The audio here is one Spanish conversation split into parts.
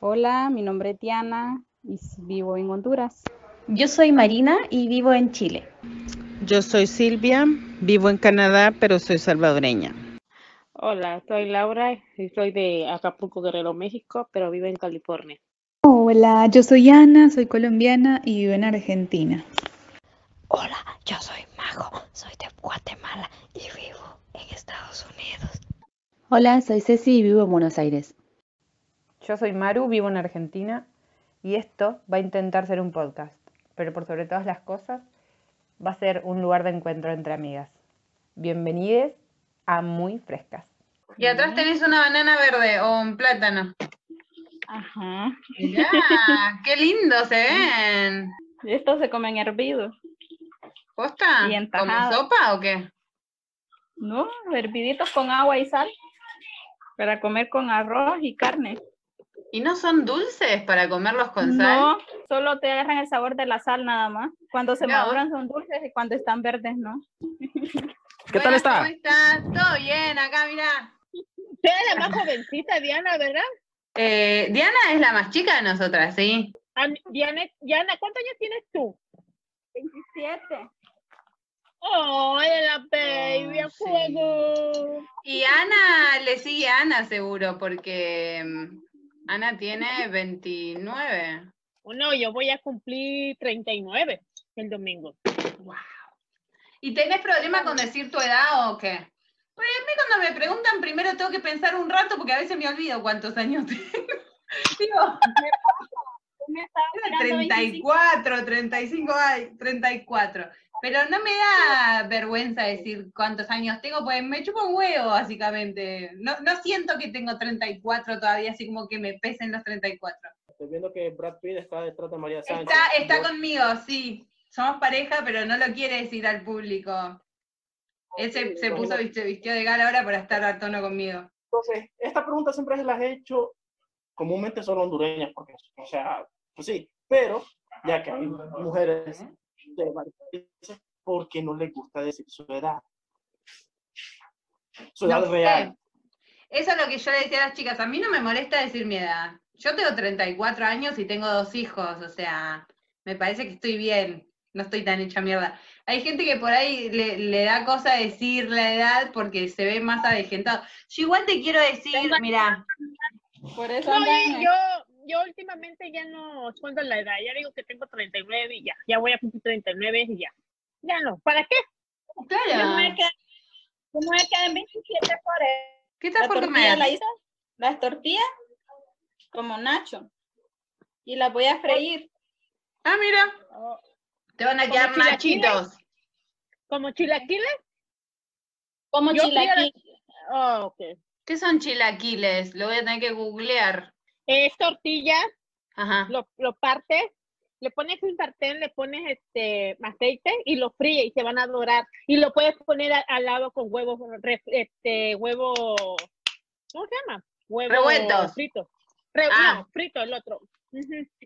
Hola, mi nombre es Tiana y vivo en Honduras. Yo soy Marina y vivo en Chile. Yo soy Silvia, vivo en Canadá, pero soy salvadoreña. Hola, soy Laura y soy de Acapulco, Guerrero, México, pero vivo en California. Hola, yo soy Ana, soy colombiana y vivo en Argentina. Hola, yo soy Mago, soy de Guatemala y vivo en Estados Unidos. Hola, soy Ceci y vivo en Buenos Aires. Yo soy Maru, vivo en Argentina y esto va a intentar ser un podcast, pero por sobre todas las cosas va a ser un lugar de encuentro entre amigas. Bienvenidos a Muy Frescas. Y atrás tenés una banana verde o un plátano. Ajá. Mirá, qué lindo se ven. Estos se comen hervidos. ¿Posta? Bien ¿Como sopa o qué? No, herviditos con agua y sal. Para comer con arroz y carne. ¿Y no son dulces para comerlos con sal? No, solo te agarran el sabor de la sal nada más. Cuando se maduran son dulces y cuando están verdes no. ¿Qué tal está? ¿Cómo estás? Todo bien, acá mirá. Usted es la más jovencita, Diana, ¿verdad? Eh, Diana es la más chica de nosotras, ¿sí? Ah, Diana, Diana, ¿cuántos años tienes tú? 27. ¡Oh, la baby, Oh, sí. fuego! Y Ana, le sigue a Ana seguro, porque mm, Ana tiene 29. No, yo voy a cumplir 39 el domingo. Wow. ¿Y tenés problema con decir tu edad o qué? Porque a mí cuando me preguntan primero tengo que pensar un rato porque a veces me olvido cuántos años tengo. Digo, Me mirando 25. 34, 35, ay, 34. Pero no me da vergüenza decir cuántos años tengo, pues me chupo un huevo, básicamente. No, no siento que tengo 34 todavía, así como que me pesen los 34. Estoy viendo que Brad Pitt está detrás de María Sánchez. Está, está conmigo, sí. Somos pareja, pero no lo quiere decir al público. Él se, se puso, vistió de gala ahora para estar a tono conmigo. Entonces, esta pregunta siempre se las he hecho comúnmente solo hondureñas, porque, o sea, pues sí, pero ya que hay mujeres de porque no les gusta decir su edad. Su edad No real. Eso es lo que yo le decía a las chicas. A mí no me molesta decir mi edad. Yo tengo 34 años y tengo dos hijos, o sea, me parece que estoy bien. No estoy tan hecha mierda. Hay gente que por ahí le, le da cosa decir la edad porque se ve más avejentado. Yo igual te quiero decir, mira, Por eso No, yo, yo, últimamente ya no cuento la edad, ya digo que tengo 39 y ya, ya voy a cumplir 39 y ya. Ya no, ¿para qué? Yo me claro, yo me quedé en 27 por eso. ¿qué estás por comer? la las tortillas como nacho. Y las voy a freír. Ah, mira, Oh, te van a ¿Como quedar chilaquiles? nachitos. ¿Como chilaquiles? Como Yo fui a la- chilaquil. Oh, ok. ¿Qué son chilaquiles? Lo voy a tener que googlear. Es tortilla, Ajá. lo, lo partes, le pones un sartén, le pones este aceite y lo fríe y se van a dorar. Y lo puedes poner a- al lado con huevos, este, huevo, ¿cómo se llama? Huevo Revueltos. frito. Re- Ah. No, frito el otro.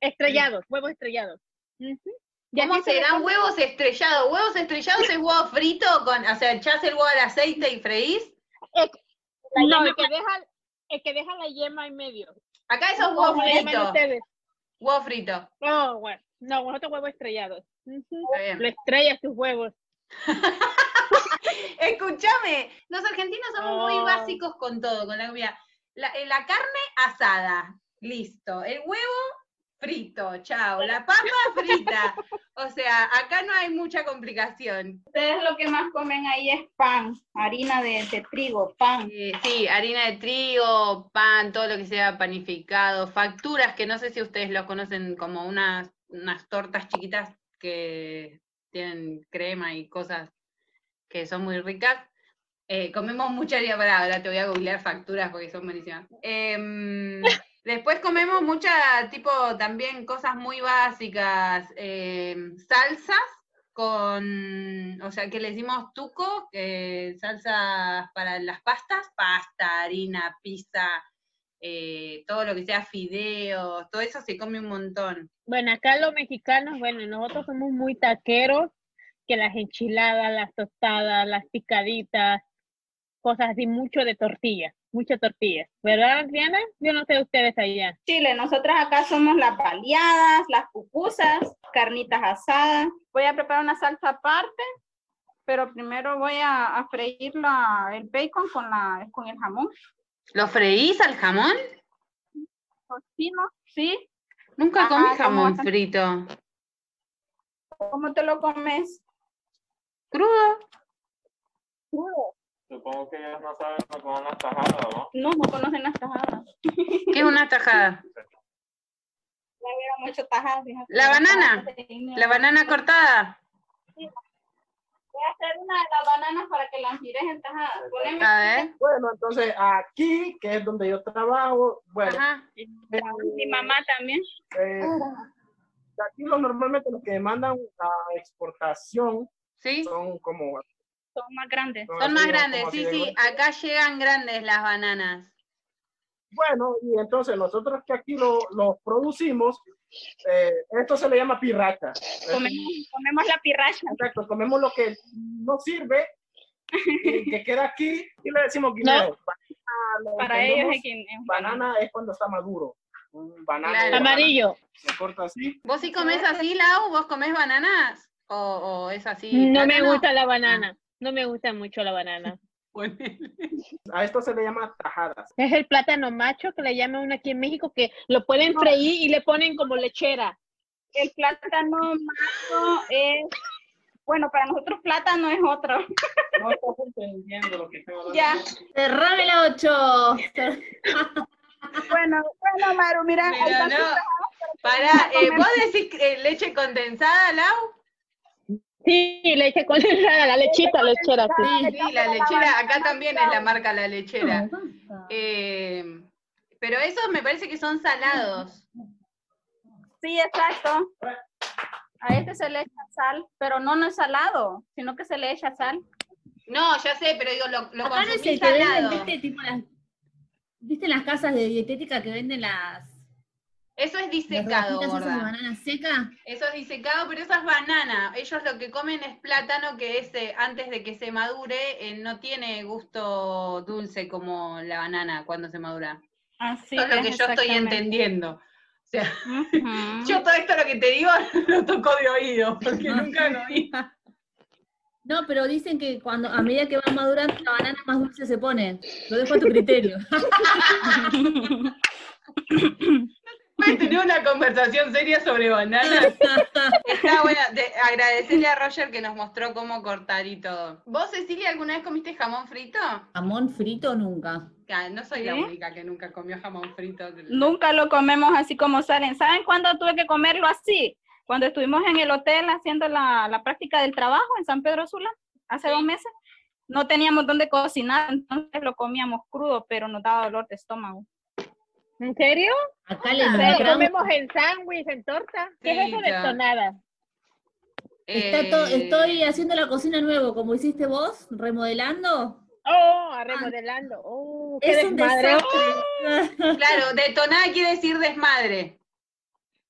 Estrellados, huevos estrellados. Ujú. Y ¿Cómo serán huevos estrellados? ¿Huevos estrellados es huevo frito? Con, o sea, echás el huevo al aceite y freís. El- no, el que deja, el que deja la yema en medio. Acá esos ¿Cómo huevos le llaman fritos. ustedes? Huevo frito. No, bueno, no, nosotros huevos estrellados. Lo estrellas tus huevos. Escúchame, los argentinos somos muy Oh. básicos con todo, con la comida. La, eh, la carne asada, listo. El huevo frito, chao. La papa frita. O sea, acá no hay mucha complicación. Ustedes lo que más comen ahí es pan, harina de, de trigo, pan. Eh, sí, harina de trigo, pan, todo lo que sea panificado, facturas, que no sé si ustedes lo conocen como unas, unas tortas chiquitas que tienen crema y cosas que son muy ricas. Eh, comemos mucha harina, para ahora te voy a googlear facturas porque son buenísimas. Em, después comemos mucha, tipo, también cosas muy básicas, em, salsas con, o sea, que le decimos tuco, eh, salsas para las pastas, pasta, harina, pizza, eh, todo lo que sea fideos, todo eso se come un montón. Bueno, acá los mexicanos, bueno, nosotros somos muy taqueros, que las enchiladas, las tostadas, las picaditas, cosas así, mucho de tortilla. Mucha tortilla. ¿Verdad, Diana? Yo no sé ustedes allá. Chile, nosotras acá somos las baleadas, las pupusas, carnitas asadas. Voy a preparar una salsa aparte, pero primero voy a, a freír la- el bacon con, la, con el jamón. ¿Lo freís al jamón? Tocino, sí. Nunca comí Ajá, ¿cómo jamón frito. ¿Cómo te lo comes? ¿Crudo? Crudo. Supongo que ellos no saben lo que son las tajadas, ¿no? No, no conocen las tajadas. ¿Qué es una tajada? Vieron mucho tajadas. fíjate. ¿La banana? ¿La banana cortada? Voy a hacer una de las bananas para que las mires en tajadas. Poneme A ver. Bueno, entonces aquí, que es donde yo trabajo, bueno, Ajá. mi mamá también. eh, aquí lo, normalmente los que mandan a exportación ¿Sí? son como... Son más grandes. son Son más grandes, sí, sí. Acá llegan grandes las bananas. Bueno, y entonces nosotros que aquí lo, lo producimos, eh, esto se le llama pirracha. Comemos, comemos la pirracha. Exacto, comemos lo que no sirve y que queda aquí y le decimos guineo. Banana, lo Para ellos es banana es cuando está maduro. Un banano Claro. Amarillo. se corta así. ¿Vos sí comés así, Lau? ¿Vos comés bananas? ¿O, o es así? No me plátano? gusta la banana. No me gusta mucho la banana. A esto se le llama tajadas. Es el plátano macho que le llaman uno aquí en México que lo pueden freír y le ponen como lechera. El plátano macho es, bueno, para nosotros plátano es otro. No estás entendiendo lo que estoy hablando. Ya. Cerrame la 8. Bueno, bueno, Maru, mira, no. para eh. ¿vos decís eh, leche condensada, Lau? Sí, leche condensada, la lechita lechera. Sí. Sí, la lechera, acá también es la marca La Lechera. Eh, pero esos me parece que son salados. Sí, exacto. A este se le echa sal, pero no, no es salado, sino que se le echa sal. No, ya sé, pero digo, lo, lo Acá no es consumí venden, salado. ¿viste? Tipo las, ¿Viste las casas de dietética que venden las, Eso es las disecado, esas de gorda. banana seca? Eso es disecado, pero eso es banana. Ellos lo que comen es plátano que ese, antes de que se madure, eh, no tiene gusto dulce como la banana cuando se madura. Así Eso es lo es, que yo estoy entendiendo. O sea, yo todo esto lo que te digo lo toco de oído, porque nunca lo vi. No, pero dicen que cuando a medida que va madurando la banana más dulce se pone. Lo dejo a tu criterio. Puedes tener una conversación seria sobre bananas. Está bueno, de- agradecerle a Roger que nos mostró cómo cortar y todo. ¿Vos, Cecilia, alguna vez comiste jamón frito? Jamón frito nunca. Ah, No soy la ¿Sí? única que nunca comió jamón frito. Nunca lo comemos así como salen. ¿Saben cuándo tuve que comerlo así? Cuando estuvimos en el hotel haciendo la, la práctica del trabajo en San Pedro Sula, hace dos meses. No teníamos dónde cocinar, entonces lo comíamos crudo, pero nos daba dolor de estómago. ¿En serio? Acá le comemos en sándwich, en torta. ¿Qué es eso de tonada? Está to- Eh, estoy haciendo la cocina nuevo, como hiciste vos, remodelando. Oh, a remodelando. Oh, qué Es un desmadre. desastre. Claro, detonada quiere decir desmadre.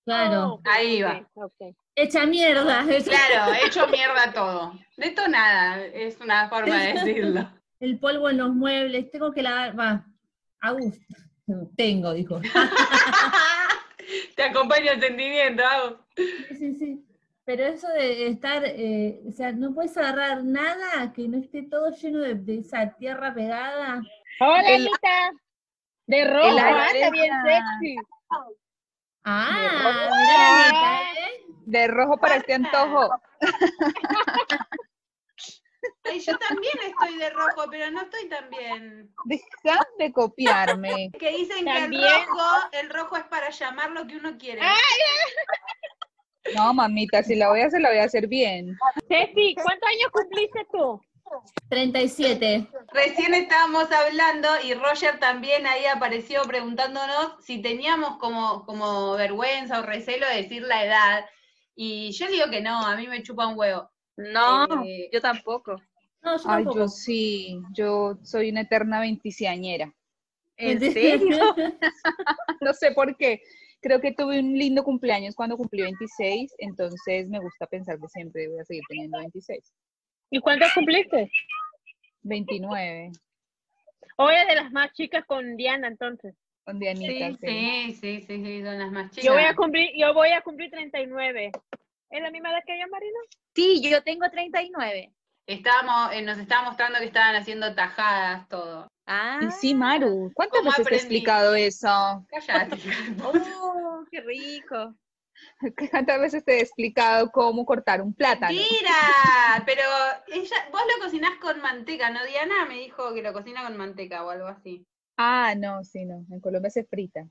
Claro. ok, Ahí va. ok, ok. Hecha mierda. hecha- Claro, he hecho mierda todo. Detonada es una forma de decirlo. El polvo en los muebles, tengo que lavar. Va, a gusto. Tengo, dijo. Te acompaña el sentimiento, Agus. Sí, sí, sí. Pero eso de estar, eh, o sea, no puedes agarrar nada que no esté todo lleno de, de esa tierra pegada. Hola, El- Anita. De rojo, el ah, bien sexy. Ah, mira, Anita, ¿eh? De rojo para este antojo. Ay, yo también estoy de rojo, pero no estoy tan bien. Deja de copiarme. Que dicen que el rojo, el rojo es para llamar lo que uno quiere. No, mamita, si la voy a hacer, la voy a hacer bien. Ceci, ¿cuántos años cumpliste tú? 37. Recién estábamos hablando y Roger también ahí apareció preguntándonos si teníamos como, como vergüenza o recelo de decir la edad. Y yo digo que no, a mí me chupa un huevo. No, Eh, yo tampoco. No, yo Ay, tampoco. yo sí, yo soy una eterna veinticiañera. ¿En serio? no sé por qué. Creo que tuve un lindo cumpleaños cuando cumplí 26, entonces me gusta pensar que siempre voy a seguir teniendo 26. ¿Y cuántos cumpliste? 29. O es de las más chicas con Diana, entonces. Con Dianita, Sí, sí, sí, sí, sí, son las más chicas. Yo voy a cumplir, yo voy a cumplir 39. ¿Es la misma edad que yo, Marina? Sí, yo tengo 39. Estábamos, eh, nos estaba mostrando que estaban haciendo tajadas, todo. Ah, Y sí, Maru, ¿cuántas ¿Cómo veces te he explicado eso? Cállate. oh, qué rico. ¿Cuántas veces te he explicado cómo cortar un plátano? Mira, pero ella, vos lo cocinás con manteca, ¿no? Diana me dijo que lo cocina con manteca o algo así. Ah, no, sí, no. En Colombia se frita.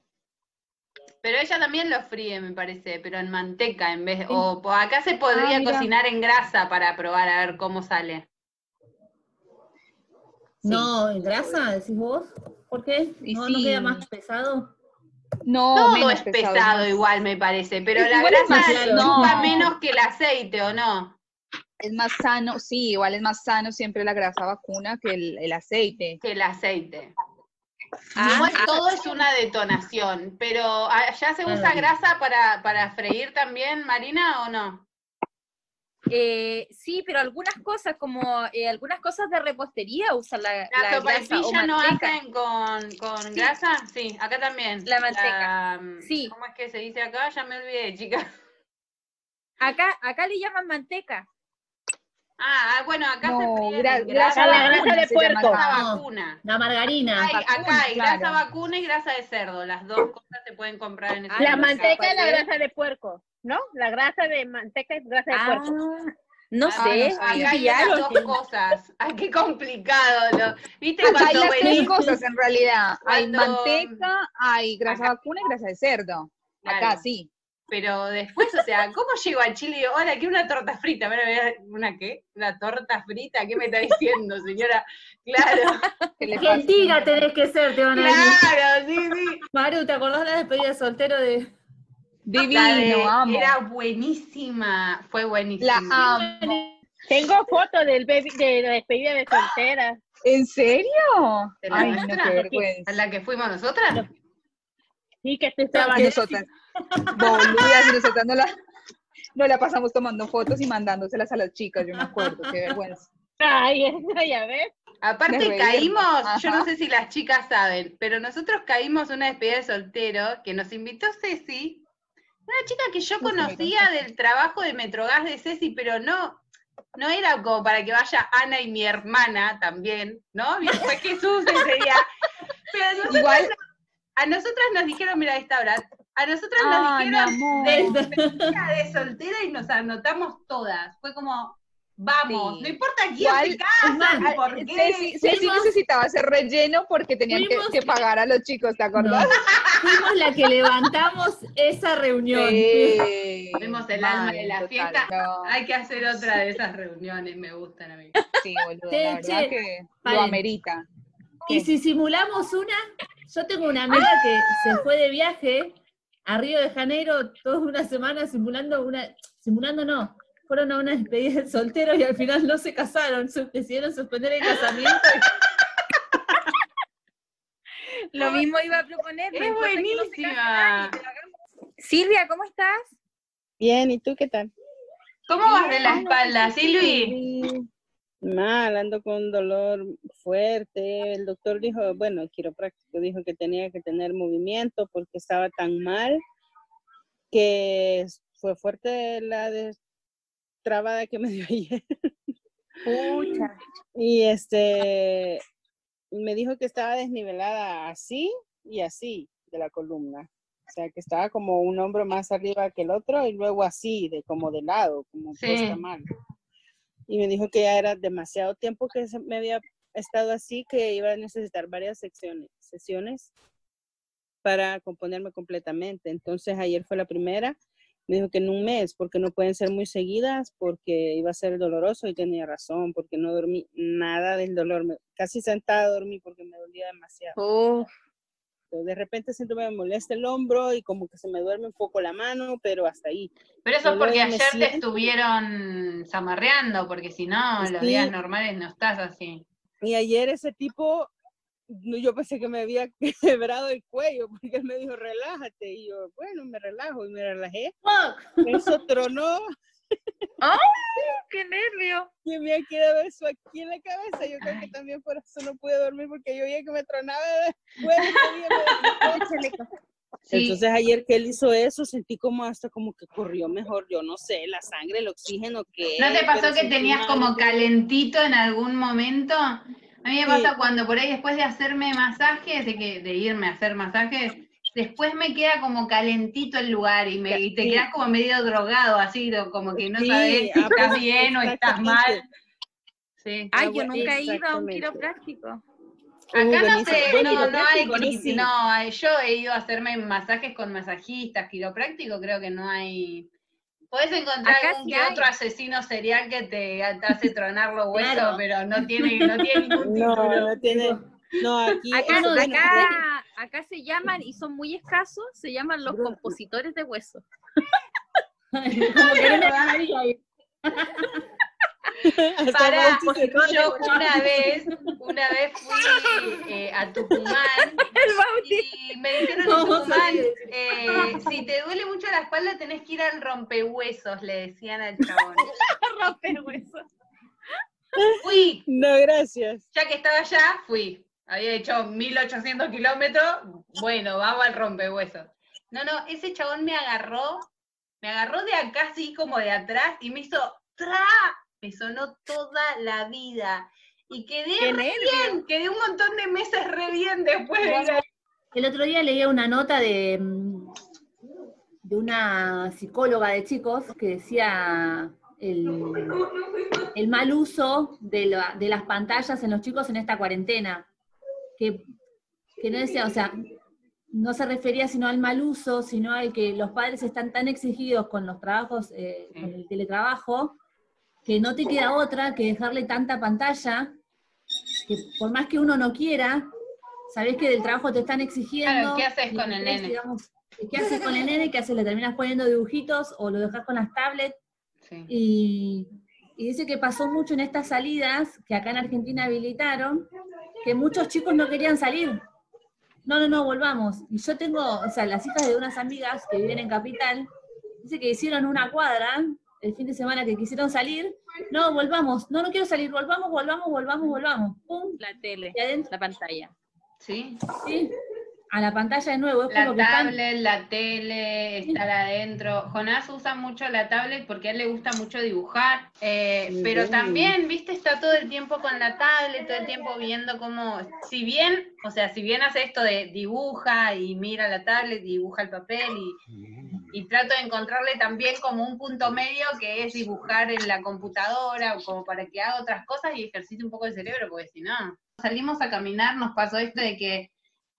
Pero ella también lo fríe, me parece, pero en manteca en vez o po- acá se podría Ah, mira. cocinar en grasa para probar a ver cómo sale. No, ¿en grasa, decís vos? ¿Por qué? ¿No, no queda sí. más pesado? No, Todo menos es pesado igual, me parece, pero la es grasa chupa No. menos que el aceite, ¿o no? Es más sano, sí, igual es más sano siempre la grasa vacuna que el, el aceite. Que el aceite. Ah, ah, todo es una detonación, pero ¿allá se usa grasa para, para freír también, Marina, o no? Eh, sí, pero algunas cosas, como eh, algunas cosas de repostería usan la, ¿La la grasa o sopaipilla no manteca. hacen con, con Sí. grasa? Sí, acá también. La manteca. La, Sí. ¿Cómo es que se dice acá? Ya me olvidé, chicas. Acá, acá le llaman manteca. Ah, ah, bueno, acá No, se gra- grasa la grasa, grasa de se llama puerco. grasa No. vacuna. La margarina. Hay- acá hay grasa claro. vacuna y grasa de cerdo. Las dos cosas se pueden comprar en ese Ah, La no mercado. manteca y la grasa de puerco, ¿no? La grasa de manteca es grasa de Ah, puerco. no Ah, sé, no, acá hay las dos cosas. Ay, qué complicado. lo- ¿Viste Acá hay cuando las tres cosas en realidad. Hay Cuando- manteca, hay grasa Acá- vacuna y grasa de cerdo. Acá Claro. sí. Pero después, o sea, ¿cómo llego a Chile y digo, hola, quiero una torta frita? A- ¿Una qué? ¿Una torta frita? ¿Qué me está diciendo, señora? Claro. Argentina tenés que ser, te van a decir. claro, sí, sí. Maru, ¿te acordás de la despedida de soltero de...? Divino, La de- amo. Era buenísima, fue buenísima. La amo. Tengo fotos del baby, de la despedida de soltera. ¿En serio? ¿De la Ay, no, qué ¿A vergüenza. la que fuimos nosotras? Sí, que tú Y estabas. nosotras, boludas, y nosotras no la, no la pasamos tomando fotos y mandándoselas a las chicas, yo me acuerdo, qué vergüenza. Ay, esa ya ves. Aparte caímos, yo no sé si las chicas saben, pero nosotros caímos una despedida de soltero que nos invitó Ceci, una chica que yo conocía del trabajo de Metrogas de Ceci, pero no, no era como para que vaya Ana y mi hermana también, ¿no? Fue Jesús ese día. Pero a nosotras, Igual, a nosotras nos dijeron, mira esta hora, a nosotras ay, nos dijeron de soltera y nos anotamos todas. Fue como, vamos, Sí. no importa quién se casa, por qué. Ceci, Ceci Fuimos- necesitaba hacer relleno porque tenían que, pagar a los chicos, ¿te acordás? Fuimos la que levantamos esa reunión. Sí, el alma de la total, fiesta. no. Hay que hacer otra de esas reuniones, me gustan a mí. Sí, boludo, Che, la verdad che, que lo amerita. Y si simulamos una, yo tengo una amiga que se fue de viaje a Río de Janeiro toda una semana simulando una, simulando no, fueron a una despedida de solteros y al final no se casaron, decidieron suspender el casamiento. Lo mismo iba a proponer. Es no buenísima. Silvia, ¿cómo estás? Bien, ¿y tú qué tal? ¿Cómo vas de la espalda, Silvi? Mal, ando con un dolor fuerte. El doctor dijo, bueno, el quiropráctico dijo que tenía que tener movimiento porque estaba tan mal que fue fuerte la trabada que me dio ayer. Pucha. Y este, me dijo que estaba desnivelada así y así de la columna. O sea, que estaba como un hombro más arriba que el otro y luego así, de como de lado, como Sí. puesta mal. Y me dijo que ya era demasiado tiempo que me había estado así, que iba a necesitar varias secciones, sesiones para componerme completamente. Entonces ayer fue la primera. Me dijo que en un mes, porque no pueden ser muy seguidas, porque iba a ser doloroso y tenía razón, porque no dormí nada del dolor. Casi sentada dormí porque me dolía demasiado. Uf, De repente siento que me molesta el hombro y como que se me duerme un poco la mano, pero hasta ahí. Pero eso es porque ayer te estuvieron zamarreando, porque si no, los Sí. días normales no estás así. Y ayer ese tipo, no, yo pensé que me había quebrado el cuello, porque él me dijo, relájate. Y yo, bueno, me relajo y me relajé. Eso tronó ¡Ay, qué nervio! Y me había quedado eso aquí en la cabeza. Yo creo que también por eso no pude dormir porque yo veía que me tronaba de huevo, Sí. Entonces ayer que él hizo eso, sentí como hasta como que corrió mejor, yo no sé, la sangre, el oxígeno que... ¿No te pasó que tenías como calentito en algún momento? A mí me Sí. pasa cuando por ahí después de hacerme masajes, de, que, de irme a hacer masajes, después me queda como calentito el lugar y, me, y te Sí. quedas como medio drogado, así, como que no Sí, sabes si ah, estás pues, bien o estás mal. Sí. Ay, yo nunca he ido a un quiropráctico. Uh, Acá no sé, no, no hay, no, hay- yo he ido a hacerme masajes con masajistas, quiropráctico, creo que no hay. Podés encontrar Acá algún sí que hay. otro asesino serial que te, te hace tronar los huesos, Claro. pero no tiene, no tiene ningún No, título. no tiene... No, aquí... Acá, bueno, acá, acá se llaman, y son muy escasos, se llaman los compositores de hueso. Pone yo una vez, una vez fui eh, a Tucumán y me dijeron en ¿Cómo Tucumán, eh, si te duele mucho la espalda tenés que ir al rompehuesos, le decían al chabón. Romper huesos. Fui, No, gracias. ya que estaba allá, fui. Había hecho 1800 kilómetros, bueno, vamos al rompehuesos. No, no, ese chabón me agarró, me agarró de acá así como de atrás y me hizo ¡tra! Me sonó toda la vida. Y quedé ¡Qué re nervio! bien, quedé un montón de meses re bien después de El otro día leía una nota de, mm, de una psicóloga de chicos que decía el, el mal uso de, la- de las pantallas en los chicos en esta cuarentena. Que, que no decía, o sea, no se refería sino al mal uso, sino al que los padres están tan exigidos con los trabajos, eh, con el teletrabajo, que no te queda otra que dejarle tanta pantalla, que por más que uno no quiera, sabés que del trabajo te están exigiendo. Claro, ¿qué haces con el nene? digamos, ¿Qué haces con el nene? ¿Qué haces? ¿Le terminas poniendo dibujitos o lo dejas con las tablets? Sí. Y, y dice que pasó mucho en estas salidas que acá en Argentina habilitaron, que muchos chicos no querían salir. No, no, no, volvamos. Y yo tengo, o sea, las hijas de unas amigas que viven en Capital, dice que hicieron una cuadra el fin de semana que quisieron salir. No, volvamos. No, no quiero salir. Volvamos, volvamos, volvamos, volvamos. Pum. La tele, Y adentro, la pantalla. ¿Sí? sí. A la pantalla de nuevo. Es La como que están- tablet, la tele, estar adentro. Jonás usa mucho la tablet porque a él le gusta mucho dibujar, eh, pero también, viste, está todo el tiempo con la tablet, todo el tiempo viendo cómo, si bien, o sea, si bien hace esto de dibuja y mira la tablet, dibuja el papel y, y trato de encontrarle también como un punto medio que es dibujar en la computadora, o como para que haga otras cosas y ejercite un poco el cerebro, porque si no, salimos a caminar, nos pasó esto de que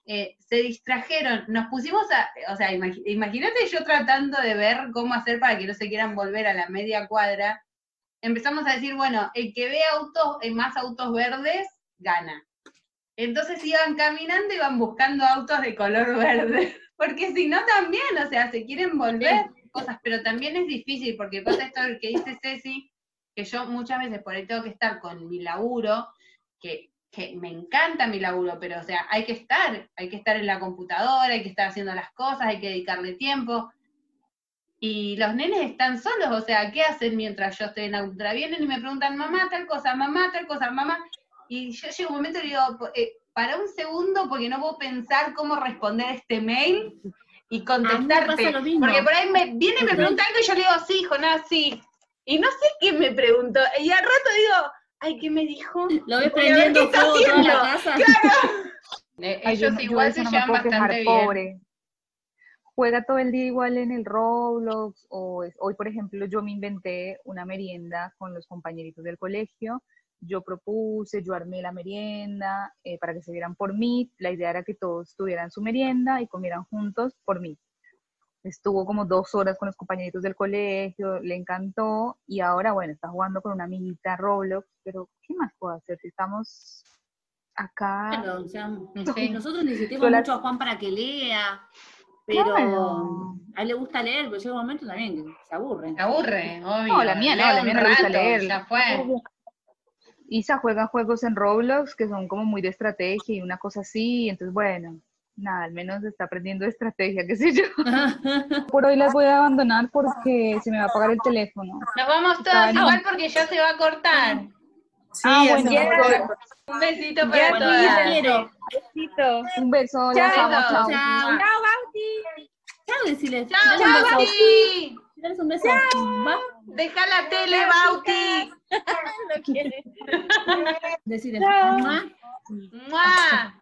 eh, se distrajeron, nos pusimos a, o sea, imagínate yo tratando de ver cómo hacer para que no se quieran volver a la media cuadra, empezamos a decir, bueno, el que ve autos, eh, más autos verdes, gana. Entonces iban caminando y iban buscando autos de color verde, porque si no también, o sea, se quieren volver cosas, pero también es difícil, porque pasa esto que dice Ceci, que yo muchas veces por ahí tengo que estar con mi laburo, que, que me encanta mi laburo, pero o sea, hay que estar, hay que estar en la computadora, hay que estar haciendo las cosas, hay que dedicarle tiempo. Y los nenes están solos, o sea, ¿qué hacen mientras yo estoy en la computadora? Vienen y me preguntan, mamá, tal cosa, mamá, tal cosa, mamá. Y yo llego un momento y digo, eh, para un segundo, porque no puedo pensar cómo responder este mail y contestarte. pasa lo mismo. Porque por ahí me viene y me pregunta algo y yo le digo, sí, Jonás, sí. Y no sé qué me preguntó. Y al rato digo, ay, ¿qué me dijo? Lo ves Voy a ver prendiendo fuego toda la casa. Claro. Eh, Ay, yo ellos yo igual se no llevan bastante bien. pobre. Juega todo el día igual en el Roblox, o es- hoy, por ejemplo, yo me inventé una merienda con los compañeritos del colegio. Yo propuse, yo armé la merienda eh, para que se vieran por mí. La idea era que todos tuvieran su merienda y comieran juntos por mí. Estuvo como dos horas con los compañeritos del colegio, le encantó y ahora, bueno, está jugando con una amiguita Roblox, pero ¿qué más puedo hacer si estamos acá? Claro, o sea, Sí. nosotros necesitamos mucho a Juan para que lea, pero Claro. a él le gusta leer, pero llega un momento también que se aburre. Me aburre, obvio. No, la mía no, la mía no le gusta leer. Ya fue. Isa juega juegos en Roblox que son como muy de estrategia y una cosa así, entonces bueno, nada, al menos está aprendiendo estrategia, qué sé yo. Por hoy las voy a abandonar porque se me va a apagar el teléfono. Nos vamos todos igual porque ya se va a cortar. ah, ya bueno. Un besito Ya, para todas. quiero. Besito. Un beso, Chao. las amo, chao. Chao. Chao, Bauti. Chao, decirles. Chao, beso. Bauti. Un beso. Va. Deja la tele, Bauti. No quiere. Decirles. Chao. Mua. ¡Mua!